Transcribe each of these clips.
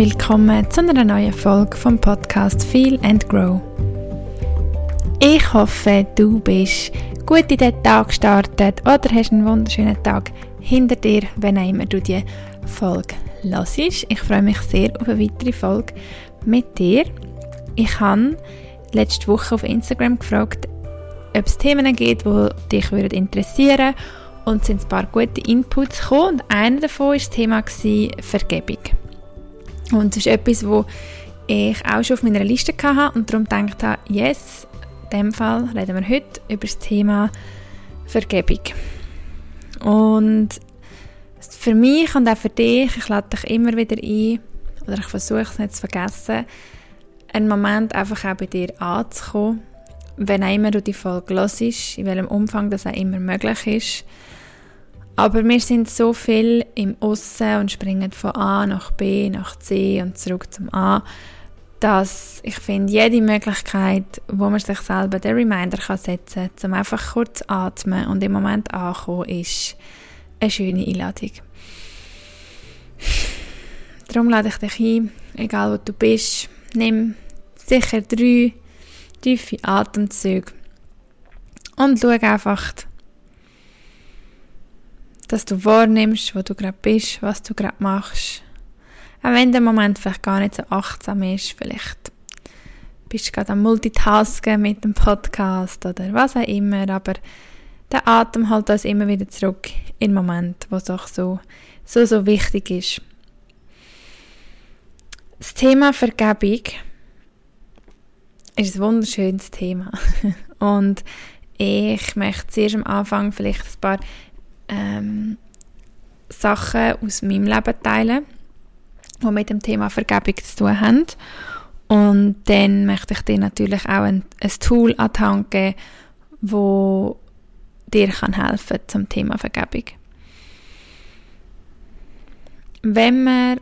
willkommen zu einer neuen Folge vom Podcast Feel and Grow. Ich hoffe, du bist gut in den Tag gestartet oder hast einen wunderschönen Tag hinter dir, wenn auch immer du die Folge hörst. Ich freue mich sehr auf eine weitere Folge mit dir. Ich habe letzte Woche auf Instagram gefragt, ob es Themen gibt, die dich interessieren würden und es sind ein paar gute Inputs gekommen und einer davon war das Thema Vergebung. Und das ist etwas, wo ich auch schon auf meiner Liste hatte und darum gedacht habe, yes, in dem Fall reden wir heute über das Thema Vergebung. Und für mich und auch für dich, ich lade dich immer wieder ein, oder ich versuche es nicht zu vergessen, einen Moment einfach auch bei dir anzukommen, wenn auch immer du die Folge hörst, in welchem Umfang das auch immer möglich ist. Aber wir sind so viel im Aussen und springen von A nach B, nach C und zurück zum A, dass ich finde, jede Möglichkeit, wo man sich selber den Reminder kann setzen kann, um einfach kurz atmen und im Moment ankommen, ist eine schöne Einladung. Darum lade ich dich ein, egal wo du bist, nimm sicher drei tiefe Atemzüge und schau einfach, dass du wahrnimmst, wo du gerade bist, was du gerade machst. Auch wenn der Moment vielleicht gar nicht so achtsam ist, vielleicht bist du gerade am Multitasken mit dem Podcast oder was auch immer, aber der Atem hält uns immer wieder zurück in den Moment, wo es auch so, so, so wichtig ist. Das Thema Vergebung ist ein wunderschönes Thema und ich möchte zuerst am Anfang vielleicht ein paar ähm, Sachen aus meinem Leben teilen, die mit dem Thema Vergebung zu tun haben. Und dann möchte ich dir natürlich auch ein, ein Tool an die Hand geben, das dir kann helfen zum Thema Vergebung. Wenn wir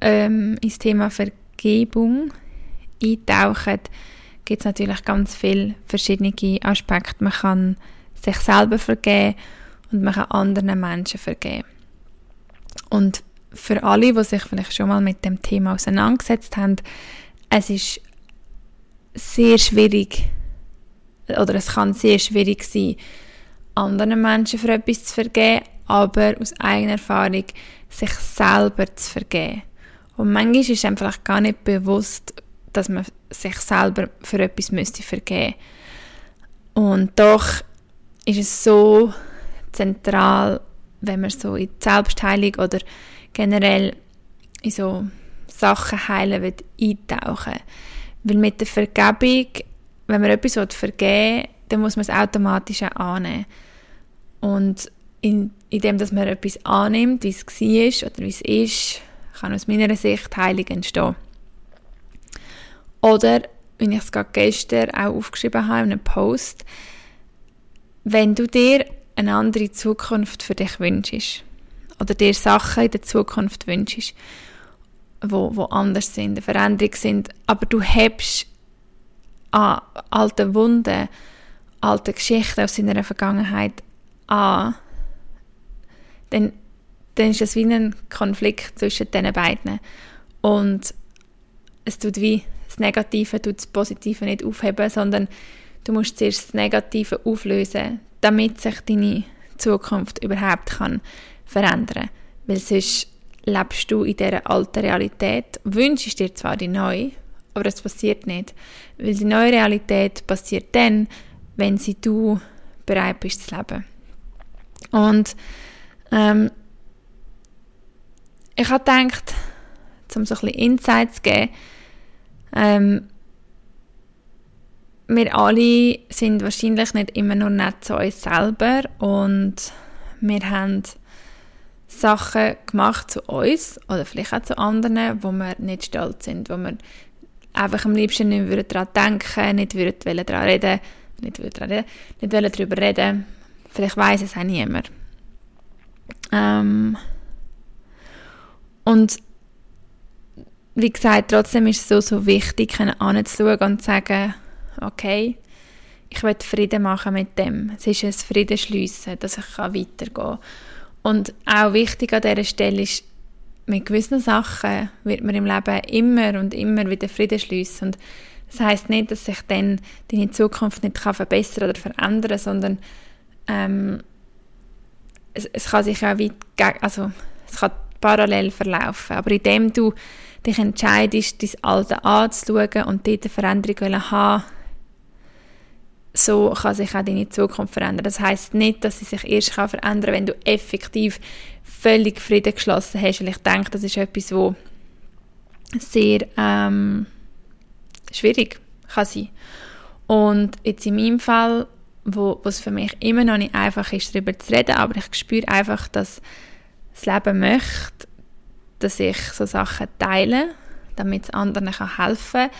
ähm, ins Thema Vergebung eintauchen, gibt es natürlich ganz viele verschiedene Aspekte. Man kann sich selber vergeben und man kann anderen Menschen vergeben. Und für alle, die sich vielleicht schon mal mit dem Thema auseinandergesetzt haben, es ist sehr schwierig oder es kann sehr schwierig sein, anderen Menschen für etwas zu vergeben, aber aus eigener Erfahrung sich selber zu vergeben. Und manchmal ist einem vielleicht gar nicht bewusst, dass man sich selber für etwas müsste vergeben. Und doch ist es so zentral, wenn man so in die Selbstheilung oder generell in so Sachen heilen will, eintauchen. Weil mit der Vergebung, wenn man etwas vergeben will, dann muss man es automatisch auch annehmen. Und in, indem dass man etwas annimmt, wie es war oder wie es ist, kann aus meiner Sicht Heilung entstehen. Oder, wie ich es gerade gestern auch aufgeschrieben habe in einem Post, wenn du dir eine andere Zukunft für dich wünschst. Oder dir Sachen in der Zukunft wünschst, wo, wo anders sind, eine Veränderung sind, aber du hebst an alte Wunden, alte Geschichten aus deiner Vergangenheit an, dann, dann ist es wie ein Konflikt zwischen diesen beiden. Und es tut wie das Negative tut das Positive nicht aufheben, sondern du musst zuerst das Negative auflösen, damit sich deine Zukunft überhaupt kann verändern Weil sonst lebst du in dieser alten Realität, wünschst dir zwar die neue, aber es passiert nicht. Weil die neue Realität passiert dann, wenn sie du bereit bist zu leben. Und ähm, ich habe gedacht, um so ein bisschen Insights zu geben, ähm, wir alle sind wahrscheinlich nicht immer nur nett zu uns selber und wir haben Sachen gemacht zu uns oder vielleicht auch zu anderen, wo wir nicht stolz sind, wo wir einfach am liebsten nicht daran denken, nicht würden daran reden, nicht daran reden, nicht darüber reden. Vielleicht weiß es auch niemand. Ähm und wie gesagt, trotzdem ist es so, so wichtig, anzuschauen und zu sagen, okay, ich will Frieden machen mit dem. Es ist ein Frieden schliessen, dass ich weitergehen kann. Und auch wichtig an dieser Stelle ist, mit gewissen Sachen wird man im Leben immer und immer wieder Frieden schliessen. Und das heißt nicht, dass sich dann deine Zukunft nicht kann verbessern oder verändern, sondern ähm, es, es, kann sich auch weit, also es kann parallel verlaufen. Aber indem du dich entscheidest, dein Alte anzuschauen und dort eine Veränderung haben so kann sich auch deine Zukunft verändern. Das heißt nicht, dass sie sich erst kann verändern wenn du effektiv völlig Frieden geschlossen hast. Weil ich denke, das ist etwas, wo sehr ähm, schwierig kann sein. Und jetzt in meinem Fall, wo es für mich immer noch nicht einfach ist, darüber zu reden, aber ich spüre einfach, dass das Leben möchte, dass ich so Sachen teile, damit es anderen kann helfen kann.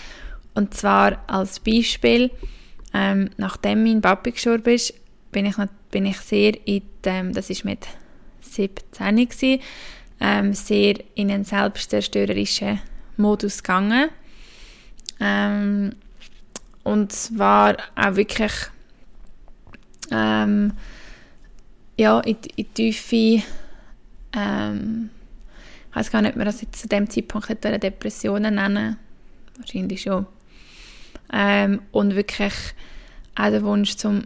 Und zwar als Beispiel, ähm, nachdem mein Papi gestorben ist, bin ich, bin ich sehr in dem, das ist mit 17 gewesen, ähm, sehr in einen selbstzerstörerischen Modus gegangen. Ähm, und zwar auch wirklich ähm, ja, in, in tiefe ähm, ich weiß gar nicht, ob man das jetzt zu dem Zeitpunkt Depressionen nennen wahrscheinlich schon ähm, und wirklich auch der Wunsch zum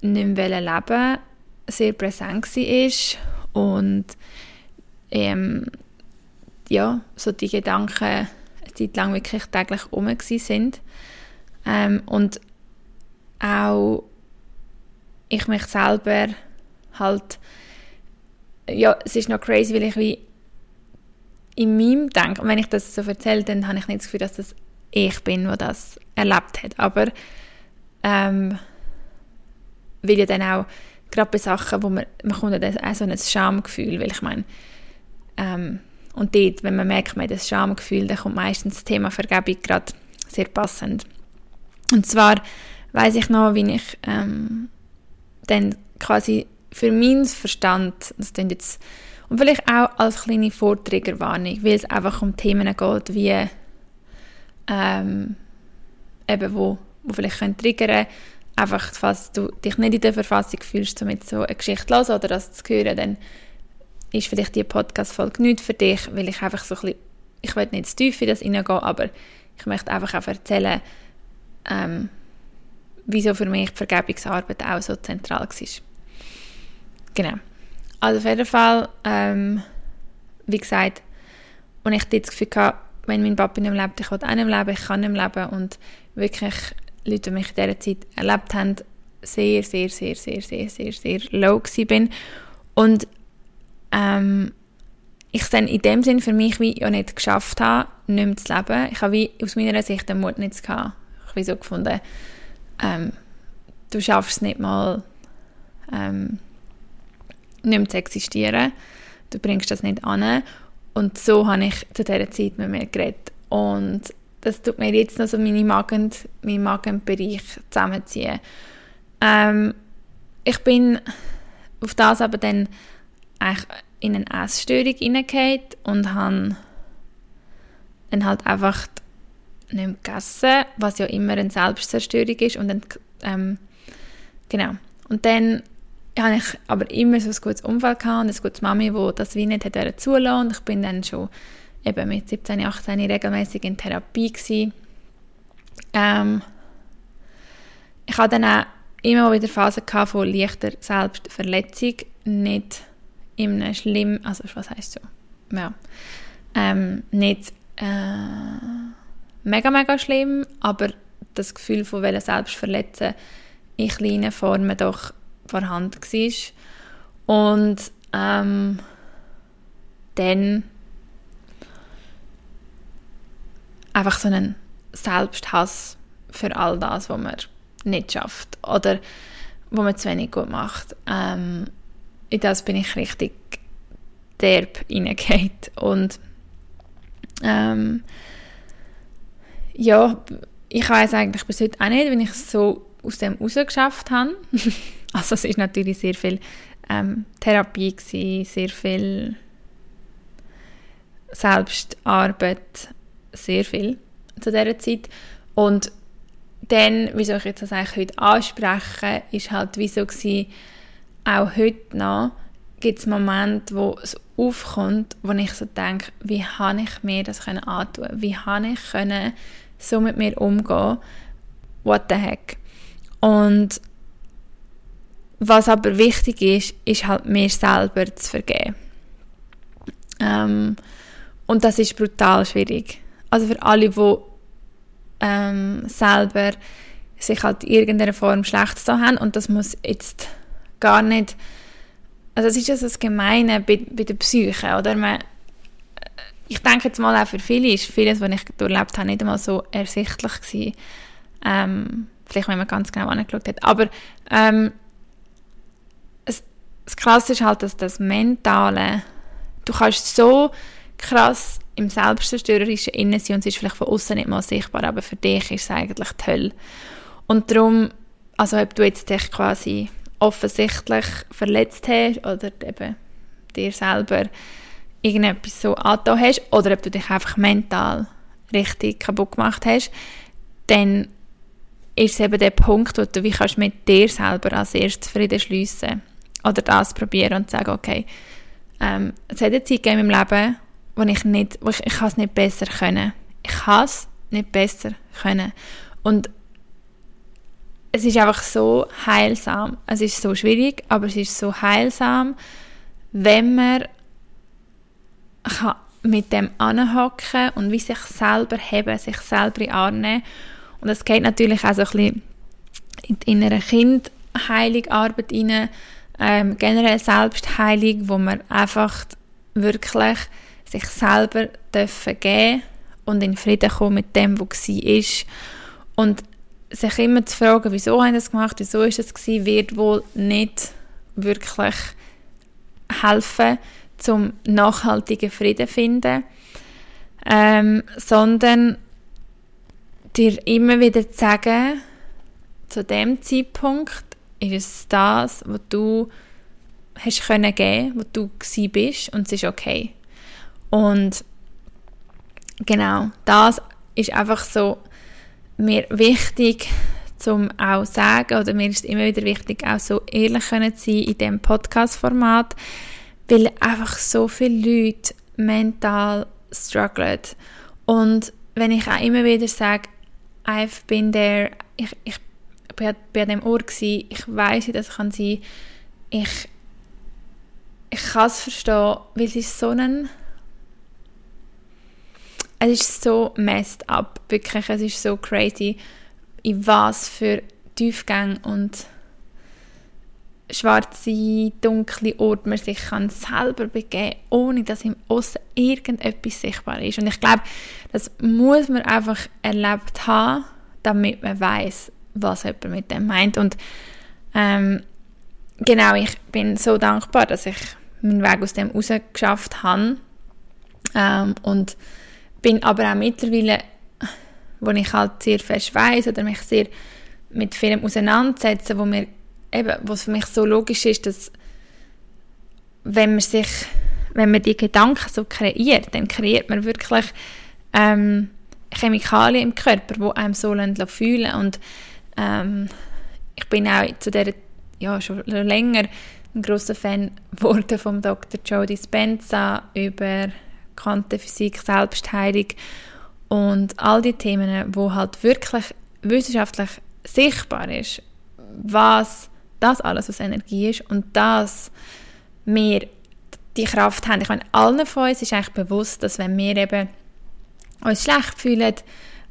nicht mehr leben sehr präsent war und ähm, ja, so die Gedanken eine Zeit lang wirklich täglich um sind. Ähm, und auch ich mich selber halt ja, es ist noch crazy, weil ich wie in meinem Denken, wenn ich das so erzähle, dann habe ich nicht das Gefühl, dass das ich bin, der das erlebt hat. Aber ähm, weil ja dann auch gerade bei Sachen, wo man, man kommt dann auch so ein Schamgefühl, weil ich meine, ähm, und dort, wenn man merkt, man hat das Schamgefühl, dann kommt meistens das Thema Vergebung gerade sehr passend. Und zwar weiß ich noch, wie ich ähm, dann quasi für meinen Verstand, das jetzt, und vielleicht auch als kleine Vorträgerwarnung, weil es einfach um Themen geht, wie ähm, eben wo, wo vielleicht können triggern einfach, falls du dich nicht in der Verfassung fühlst, um so eine Geschichte zu hören oder das zu hören, dann ist vielleicht die Podcast-Folge nicht für dich, weil ich einfach so ein bisschen, ich will nicht zu tief in das hineingehen, aber ich möchte einfach auch erzählen, ähm, wieso für mich die Vergebungsarbeit auch so zentral war. Genau. Also auf jeden Fall, ähm, wie gesagt, und ich das Gefühl hatte, wenn mein Papa nicht mehr lebt, ich will auch nicht mehr leben, ich kann nicht mehr leben und wirklich Leute, die mich in dieser Zeit erlebt haben, sehr, sehr, sehr, sehr, sehr, sehr, sehr low bin und ähm, ich es dann in dem Sinn für mich wie ja nicht geschafft habe, nicht mehr zu leben. Ich habe wie aus meiner Sicht den Mut nicht gehabt. Ich habe so gefunden, ähm, du schaffst es nicht mal, ähm, nicht mehr zu existieren. Du bringst das nicht an. Und so habe ich zu dieser Zeit mit mir geredet. Und das tut mir jetzt noch so meine Magen, meinen Magenbereich zusammenziehen. Ähm, ich bin auf das aber dann eigentlich in eine Essstörung hineingefallen und habe dann halt einfach nicht mehr gegessen, was ja immer eine Selbstzerstörung ist. Und dann, ähm, genau. Und dann habe ich aber immer so ein gutes Umfeld gehabt und eine gute Mami, die das wie nicht zulassen. Und ich bin dann schon eben mit 17, 18 regelmäßig in Therapie. Ähm, ich hatte dann auch immer wieder Phasen von leichter Selbstverletzung, nicht in einem schlimmen, also was heißt so, ja, ähm, nicht äh, mega, mega schlimm, aber das Gefühl von Selbstverletzen in kleinen Formen doch vorhanden war. Und ähm, dann einfach so einen Selbsthass für all das, was man nicht schafft oder wo man zu wenig gut macht. Ähm, in das bin ich richtig derb reingeht und ähm, ja, ich weiß eigentlich bis heute auch nicht, wenn ich es so aus dem rausgeschafft habe. Also es ist natürlich sehr viel ähm, Therapie gewesen, sehr viel Selbstarbeit, sehr viel zu dieser Zeit. Und dann, wieso ich jetzt das eigentlich heute anspreche, ist halt wieso gewesen, auch heute noch gibt es Momente, wo es aufkommt, wo ich so denke, wie habe ich mir das können antun? Wie habe ich können so mit mir umgehen? What the heck? Und was aber wichtig ist, ist halt mir selber zu vergeben. Ähm, und das ist brutal schwierig. Also für alle, die ähm, selber sich halt in irgendeiner Form schlecht haben und das muss jetzt gar nicht also es ist ja das Gemeine bei, bei der Psyche, oder? Man, ich denke jetzt mal auch für viele ist vieles, was ich durchlebt habe, nicht einmal so ersichtlich gewesen. Ähm, vielleicht, wenn man ganz genau angeschaut hat. Aber ähm, das Krasse ist halt, dass das Mentale, du kannst so krass im Selbstzerstörerischen innen sein und es ist vielleicht von außen nicht mal sichtbar, aber für dich ist es eigentlich toll. Und darum, also ob du jetzt dich quasi offensichtlich verletzt hast oder eben dir selber irgendetwas so angetan hast oder ob du dich einfach mental richtig kaputt gemacht hast, dann ist es eben der Punkt, wo du wie kannst mit dir selber als erstes Frieden schliessen oder das probieren und sagen, okay, ähm, es hat eine Zeit gegeben im Leben, wo ich nicht, wo ich, ich es nicht besser können. Ich kann es nicht besser können. Und es ist einfach so heilsam. Es ist so schwierig, aber es ist so heilsam, wenn man kann mit dem anhocken und wie sich selber heben, sich selber annehmen. Und es geht natürlich auch so ein bisschen in die innere Kindheilung-Arbeit rein, ähm, generell Selbstheilung, wo man einfach wirklich sich selber dürfen geben und in Frieden kommen mit dem, was war. Und sich immer zu fragen, wieso haben das gemacht, wieso ist es gewesen, wird wohl nicht wirklich helfen, zum nachhaltigen Frieden zu finden, ähm, sondern dir immer wieder zu sagen, zu dem Zeitpunkt ist es das, was du hast können geben, wo du gsi bist und es ist okay. Und genau, das ist einfach so mir wichtig, zum auch sagen, oder mir ist immer wieder wichtig, auch so ehrlich können zu sein in diesem Podcast-Format, weil einfach so viele Leute mental strugglen. Und wenn ich auch immer wieder sage, I've been there, ich, ich bin bei dem Ort gewesen, ich weiß, wie das kann sein, ich, ich kann es verstehen, weil es ist so ein es ist so messed up, wirklich, es ist so crazy, in was für Tiefgänge und schwarze, dunkle Orte man sich kann selber begeben ohne dass im Aussen irgendetwas sichtbar ist. Und ich glaube, das muss man einfach erlebt haben, damit man weiß, was jemand mit dem meint. Und ähm, genau, ich bin so dankbar, dass ich meinen Weg aus dem rausgeschafft habe. Ähm, und bin aber auch mittlerweile, wo ich halt sehr fest weiß oder mich sehr mit vielem auseinandersetze, wo mir eben, was für mich so logisch ist, dass wenn man sich, wenn man die Gedanken so kreiert, dann kreiert man wirklich ähm, Chemikalien im Körper, die einem so fühlen und ähm, ich bin auch zu der ja schon länger ein großer Fan geworden vom Dr. Joe Dispenza über Quantenphysik, Selbstheilung und all die Themen, wo halt wirklich wissenschaftlich sichtbar ist, was das alles aus Energie ist und dass wir die Kraft haben. Ich meine, allen von uns ist eigentlich bewusst, dass wenn wir eben uns schlecht fühlen,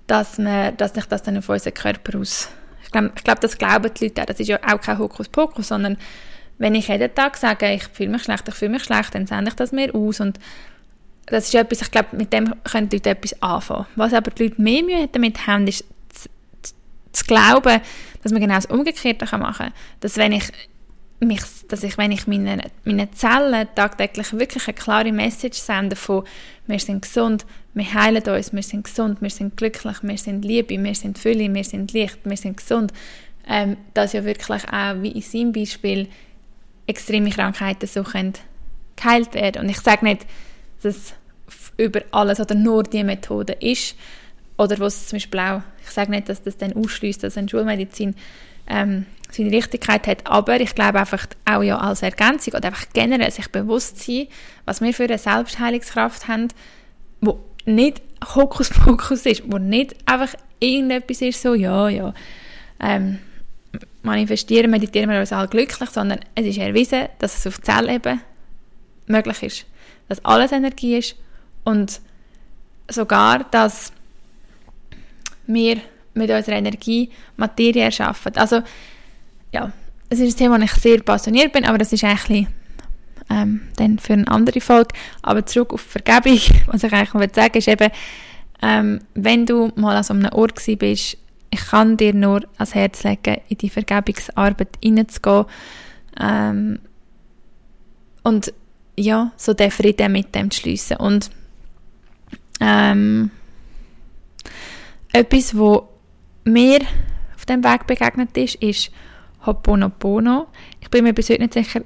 dass, wir, dass sich das dann auf unseren Körper aus... Ich glaube, das glauben die Leute auch. Das ist ja auch kein Hokuspokus, sondern wenn ich jeden Tag sage, ich fühle mich schlecht, ich fühle mich schlecht, dann sende ich das mir aus und das ist etwas, ich glaube, mit dem können die Leute etwas anfangen. Was aber die Leute mehr Mühe damit haben, ist zu, zu, zu glauben, dass man genau das Umgekehrte machen kann. Dass wenn ich mich, dass ich, wenn ich meinen meine Zellen tagtäglich wirklich eine klare Message sende von wir sind gesund, wir heilen uns, wir sind gesund, wir sind glücklich, wir sind Liebe, wir sind Fülle, wir sind Licht, wir sind gesund, ähm, dass ja wirklich auch, wie in seinem Beispiel, extreme Krankheiten so können geheilt werden. Und ich sage nicht, dass über alles oder nur die Methode ist. Oder was zum Beispiel auch, ich sage nicht, dass das dann ausschließt, dass eine Schulmedizin ähm, seine Richtigkeit hat, aber ich glaube einfach auch ja als Ergänzung oder einfach generell sich bewusst sein, was wir für eine Selbstheilungskraft haben, wo nicht Hokuspokus ist, wo nicht einfach irgendetwas ist, so, ja, ja, ähm, manifestieren, meditieren wir uns alle glücklich, sondern es ist erwiesen, dass es auf Zellebene möglich ist, dass alles Energie ist und sogar, dass wir mit unserer Energie Materie erschaffen. Also, ja, es ist ein Thema, wo ich sehr passioniert bin, aber das ist eigentlich ähm, dann für eine andere Folge. Aber zurück auf Vergebung, was ich eigentlich sagen will, ist eben, ähm, wenn du mal an so einem Ort bist, ich kann dir nur ans Herz legen, in die Vergebungsarbeit hineinzugehen ähm, und ja, so den Frieden mit dem zu schliessen. Und ähm, etwas, wo mir auf dem Weg begegnet ist, ist Ho'oponopono. Ich bin mir bis heute nicht sicher,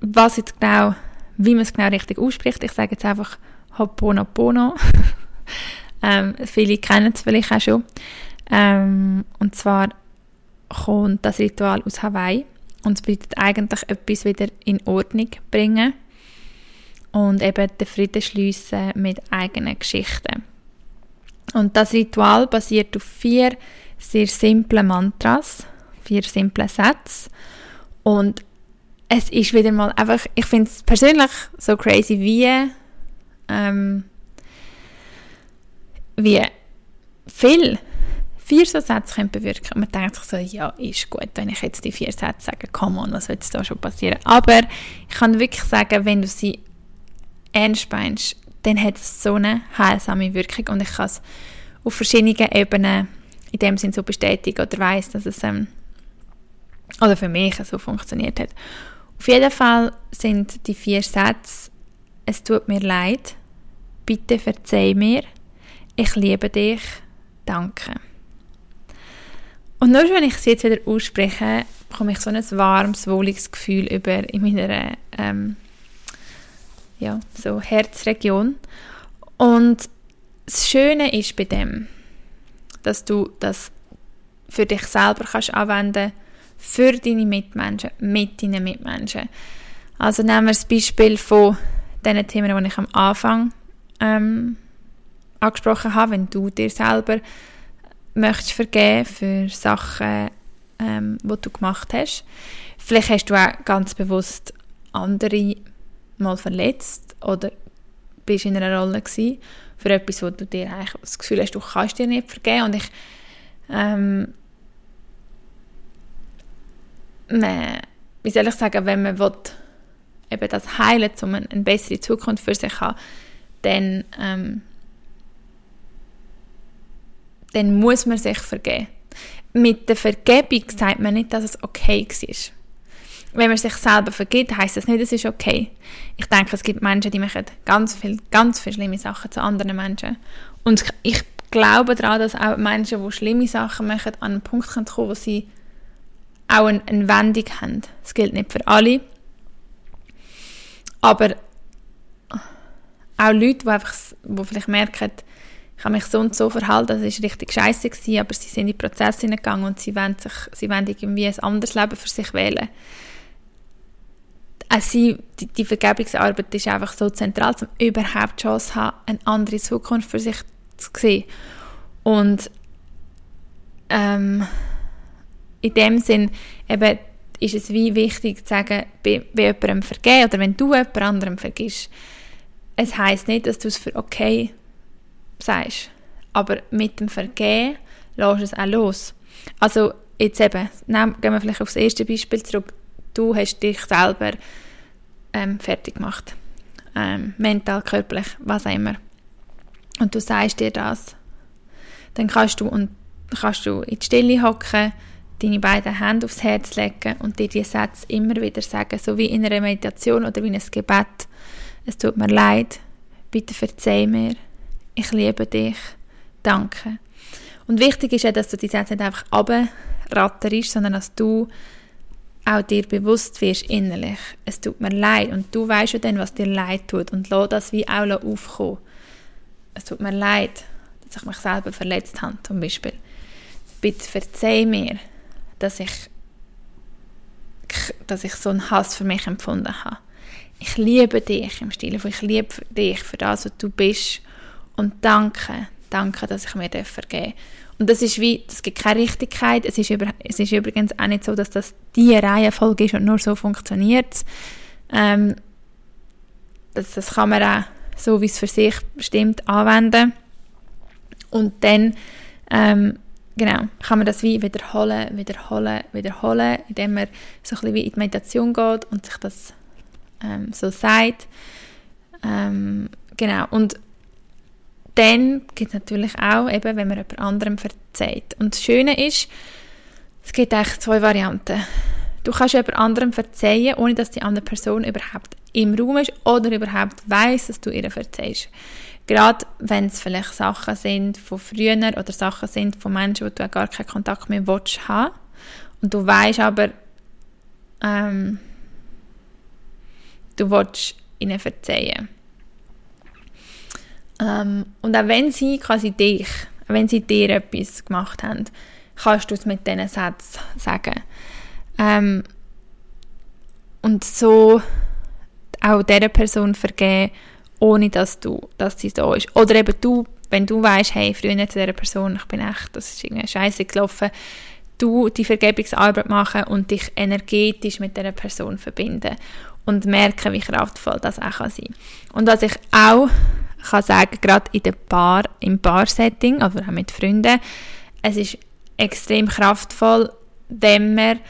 was jetzt genau, wie man es genau richtig ausspricht. Ich sage jetzt einfach Ho'oponopono. ähm, viele kennen es vielleicht auch schon. Ähm, und zwar kommt das Ritual aus Hawaii und es bedeutet eigentlich etwas wieder in Ordnung bringen und eben den Frieden schliessen mit eigenen Geschichten. Und das Ritual basiert auf vier sehr simplen Mantras, vier simple Sätze und es ist wieder mal einfach, ich finde es persönlich so crazy, wie ähm, wie viel vier so Sätze können bewirken. Man denkt sich so, ja, ist gut, wenn ich jetzt die vier Sätze sage, come on, was wird da schon passieren? Aber ich kann wirklich sagen, wenn du sie ernst meinst, dann hat es so eine heilsame Wirkung und ich kann es auf verschiedenen Ebenen in dem Sinn so bestätigen oder weiß, dass es ähm, oder für mich so funktioniert hat. Auf jeden Fall sind die vier Sätze es tut mir leid, bitte verzeih mir, ich liebe dich, danke. Und nur wenn ich sie jetzt wieder ausspreche, bekomme ich so ein warmes, wohliges Gefühl über in meiner ähm, ja, so Herzregion. Und das Schöne ist bei dem, dass du das für dich selber kannst anwenden für deine Mitmenschen, mit deinen Mitmenschen. Also nehmen wir das Beispiel von den Themen, die ich am Anfang ähm, angesprochen habe, wenn du dir selber möchtest vergeben für Sachen, ähm, die du gemacht hast. Vielleicht hast du auch ganz bewusst andere mal verletzt oder bist in einer Rolle gewesen für etwas, wo du dir eigentlich das Gefühl hast, du kannst dir nicht vergeben und ich ähm, man, wie soll ich sagen, wenn man will, eben das heilen, um eine, bessere Zukunft für sich zu haben, dann ähm, dann muss man sich vergeben. Mit der Vergebung sagt man nicht, dass es okay war. Wenn man sich selber vergibt, heißt das nicht, es ist okay. Ich denke, es gibt Menschen, die machen ganz viel, ganz viele schlimme Sachen zu anderen Menschen. Und ich glaube daran, dass auch Menschen, die schlimme Sachen machen, an einen Punkt kommen wo sie auch eine, eine Wendung haben. Das gilt nicht für alle. Aber auch Leute, die, einfach, die vielleicht merken, ich habe mich so und so verhalten, das war richtig scheiße gewesen, aber sie sind in die Prozesse hineingegangen und sie wollen, sich, sie wollen irgendwie ein anderes Leben für sich wählen. Also die, die Vergebungsarbeit ist einfach so zentral, um überhaupt die Chance zu haben, eine andere Zukunft für sich zu sehen. Und ähm, in dem Sinn eben ist es wie wichtig zu sagen, bei, jemandem vergeben oder wenn du jemand anderem vergisst, es heißt nicht, dass du es für okay sagst. Aber mit dem Vergehen lässt es auch los. Also jetzt eben, nehm, gehen wir vielleicht aufs erste Beispiel zurück. Du hast dich selber ähm, fertig gemacht. Ähm, mental, körperlich, was auch immer. Und du sagst dir das. Dann kannst du, und kannst du in die Stille hocken, deine beiden Hände aufs Herz legen und dir die Sätze immer wieder sagen, so wie in einer Meditation oder wie in einem Gebet. Es tut mir leid, bitte verzeih mir, ich liebe dich, danke. Und wichtig ist ja, dass du die Sätze nicht einfach abratterst, sondern dass du auch dir bewusst wirst innerlich, es tut mir leid und du weißt ja dann, was dir leid tut und lass das wie auch aufkommen. Es tut mir leid, dass ich mich selber verletzt habe, zum Beispiel. Bitte verzeih mir, dass ich, dass ich so einen Hass für mich empfunden habe. Ich liebe dich im Stil von ich liebe dich für das, was du bist und danke, danke, dass ich mir vergeben darf. Und das ist wie, es gibt keine Richtigkeit. Es ist, über, es ist übrigens auch nicht so, dass das die Reihenfolge ist und nur so funktioniert. Ähm, das, das kann man auch so, wie es für sich bestimmt, anwenden. Und dann, ähm, genau, kann man das wie wiederholen, wiederholen, wiederholen, indem man so ein wie in die Meditation geht und sich das ähm, so sagt. Ähm, genau, und dann gibt es natürlich auch, eben, wenn man jemand anderem verzeiht. Und das Schöne ist, es gibt eigentlich zwei Varianten. Du kannst jemand anderem verzeihen, ohne dass die andere Person überhaupt im Raum ist oder überhaupt weiß, dass du ihr verzeihst. Gerade wenn es vielleicht Sachen sind von früher oder Sachen sind von Menschen, wo du gar keinen Kontakt mehr willst haben. Und du weißt aber, ähm, du willst ihnen verzeihen. Ähm, und auch wenn sie quasi dich, wenn sie dir etwas gemacht haben, kannst du es mit diesen Sätzen sagen. Ähm, und so auch dieser Person vergeben, ohne dass, du, dass sie da ist. Oder eben du, wenn du weißt, hey, früher zu dieser Person, ich bin echt, das ist irgendwie scheiße gelaufen, du die Vergebungsarbeit machen und dich energetisch mit dieser Person verbinden und merken, wie kraftvoll das auch kann sein Und was ich auch kann sagen, gerade in der Bar, im Bar-Setting, oder auch mit Freunden, es ist extrem kraftvoll, wenn man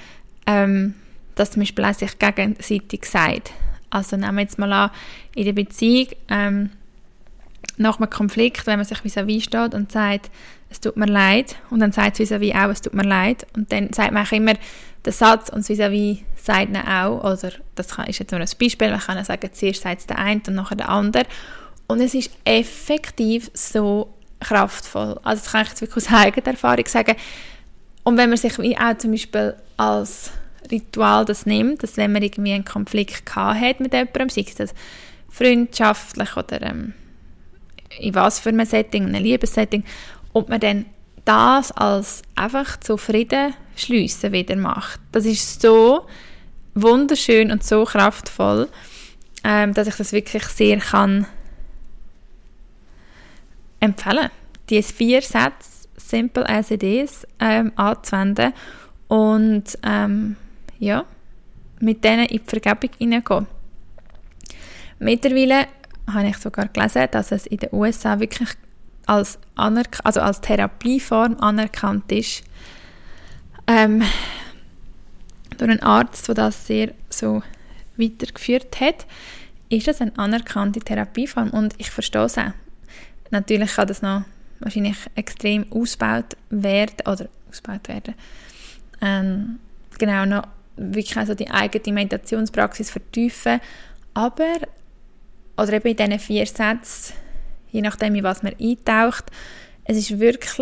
ähm, das zum Beispiel auch sich gegenseitig sagt. Also nehmen wir jetzt mal an, in der Beziehung, ähm, nach einem Konflikt, wenn man sich vis-à-vis steht und sagt, es tut mir leid, und dann sagt es vis-à-vis auch, es tut mir leid, und dann sagt man auch immer den Satz und vis-à-vis sagt dann auch, oder das ist jetzt nur ein Beispiel, man kann sagen, zuerst sagt es der eine und nachher der andere, und es ist effektiv so kraftvoll. Also das kann ich jetzt wirklich aus eigener Erfahrung sagen. Und wenn man sich wie auch zum Beispiel als Ritual das nimmt, dass wenn man irgendwie einen Konflikt hat mit jemandem, sei es freundschaftlich oder ähm, in was für einem Setting, einem Liebessetting, und man dann das als einfach zu Frieden schliessen wieder macht. Das ist so wunderschön und so kraftvoll, ähm, dass ich das wirklich sehr kann empfehlen, die vier Sätze, simple as it is, ähm, anzuwenden und ähm, ja, mit denen in die Vergebung hineingehen. Mittlerweile habe ich sogar gelesen, dass es in den USA wirklich als, also als Therapieform anerkannt ist. Ähm, durch einen Arzt, der das sehr so weitergeführt hat, ist das eine anerkannte Therapieform und ich verstehe es auch. Natürlich kann das noch wahrscheinlich extrem ausgebaut werden oder ausgebaut werden. Ähm, genau, noch wirklich also die eigene Meditationspraxis vertiefen. Aber, oder eben in diesen vier Sätzen, je nachdem, in was man eintaucht, es ist wirklich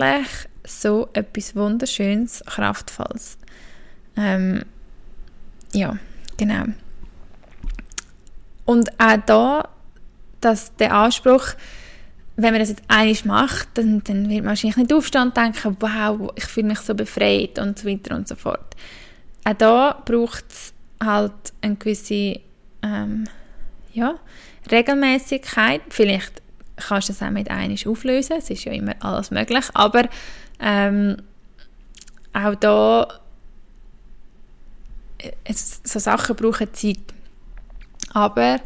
so etwas Wunderschönes, Kraftvolles. Ähm, ja, genau. Und auch da, dass der Anspruch, wenn man das jetzt einmal macht, dann, dann wird man wahrscheinlich nicht aufstehen und denken, wow, ich fühle mich so befreit und so weiter und so fort. Auch da braucht es halt eine gewisse ähm, ja, Regelmäßigkeit. Vielleicht kannst du es auch mit einmal auflösen, es ist ja immer alles möglich, aber ähm, auch da äh, es, so Sachen brauchen Zeit. Aber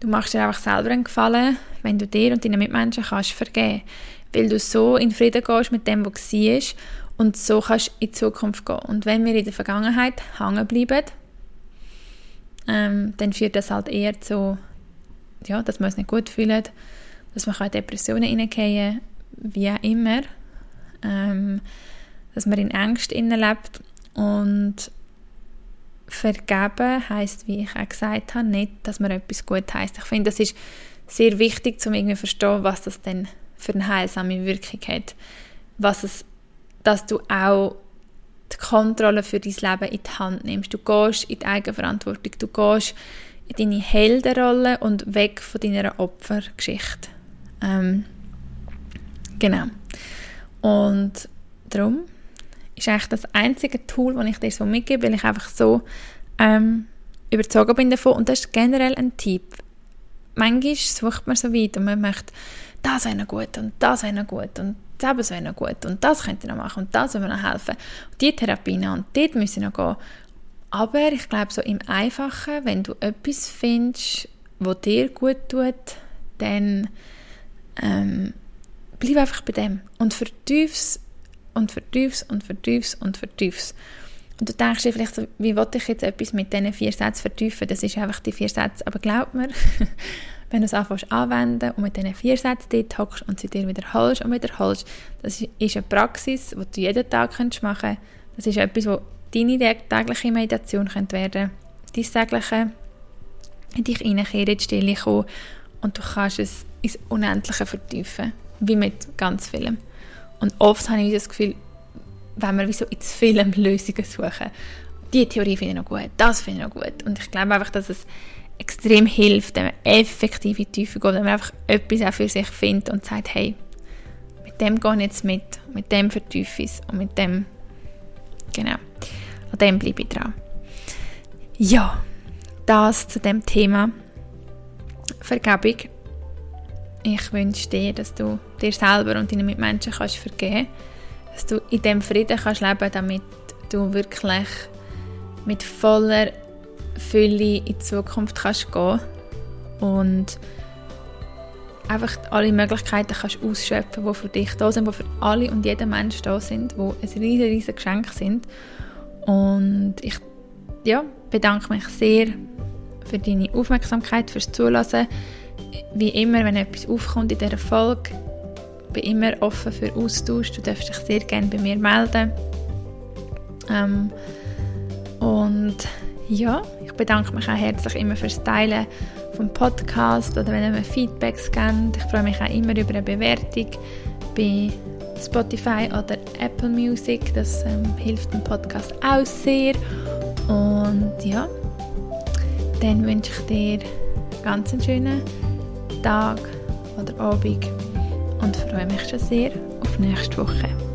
du machst dir einfach selber einen Gefallen, wenn du dir und deinen Mitmenschen kannst vergeben, weil du so in Frieden gehst mit dem, was war und so kannst du in die Zukunft gehen. Und wenn wir in der Vergangenheit hängen bleiben, ähm, dann führt das halt eher zu, ja, dass wir uns nicht gut fühlen, dass man in Depressionen hineingehen wie auch immer, ähm, dass man in Angst lebt und vergeben heißt, wie ich auch gesagt habe, nicht, dass man etwas gut heißt. Ich finde, das ist sehr wichtig, um irgendwie zu verstehen, was das denn für eine heilsame Wirkung hat, was es dass du auch die Kontrolle für dein Leben in die Hand nimmst. Du gehst in die Eigenverantwortung, du gehst in deine Heldenrolle und weg von deiner Opfergeschichte. Ähm, genau. Und darum ist eigentlich das einzige Tool, das ich dir so mitgebe, weil ich einfach so ähm, überzogen bin davon. Und das ist generell ein Tipp. Manchmal sucht man so weit und man möchte, das wäre noch gut und das wäre noch gut und das wäre noch gut und das könnte ich noch machen und das würde mir noch helfen. Und die Therapie und dort müssen noch gehen. Aber ich glaube, so im Einfachen, wenn du etwas findest, was dir gut tut, dann ähm, bleib einfach bei dem und vertief's und vertief's und vertief's und vertief's. Und du denkst dir vielleicht wie wollte ich jetzt etwas mit diesen vier Sätzen vertiefen? Das ist einfach die vier Sätze. Aber glaub mir, wenn du es anfängst anwenden und mit diesen vier Sätzen dort hockst und sie dir wiederholst und wiederholst, das ist eine Praxis, die du jeden Tag machen kannst. Das ist etwas, wo deine tägliche Meditation könnte werden dein tägliche in dich hineinkehren, in die Stille kommen und du kannst es ins Unendliche vertiefen, wie mit ganz vielem. Und oft habe ich das Gefühl, wenn wir wie so ins Film Lösungen suchen, die Theorie finde ich noch gut, das finde ich noch gut. Und ich glaube einfach, dass es extrem hilft, wenn man effektiv in die Tiefe geht, wenn man einfach etwas auch für sich findet und sagt, hey, mit dem gehe ich jetzt mit, mit dem vertiefe ich es und mit dem, genau, an dem bleibe ich dran. Ja, das zu dem Thema Vergebung. Ich wünsche dir, dass du dir selber und deinen Mitmenschen kannst vergeben dass du in dem Frieden kannst leben damit du wirklich mit voller Fülle in die Zukunft kannst gehen und einfach alle Möglichkeiten kannst ausschöpfen, die für dich da sind, die für alle und jeden Menschen da sind, die ein riesiges, riesiges Geschenk sind. Und ich ja, bedanke mich sehr für deine Aufmerksamkeit, fürs Zulassen. Wie immer, wenn etwas aufkommt in dieser Folge, bin immer offen für Austausch. Du darfst dich sehr gerne bei mir melden. Ähm, und ja, ich bedanke mich auch herzlich immer fürs Teilen vom Podcast oder wenn ihr mir Feedbacks gebt. Ich freue mich auch immer über eine Bewertung bei Spotify oder Apple Music. Das ähm, hilft dem Podcast auch sehr. Und ja, dann wünsche ich dir ganz einen schönen Tag oder Abend und freue mich schon sehr auf nächste Woche.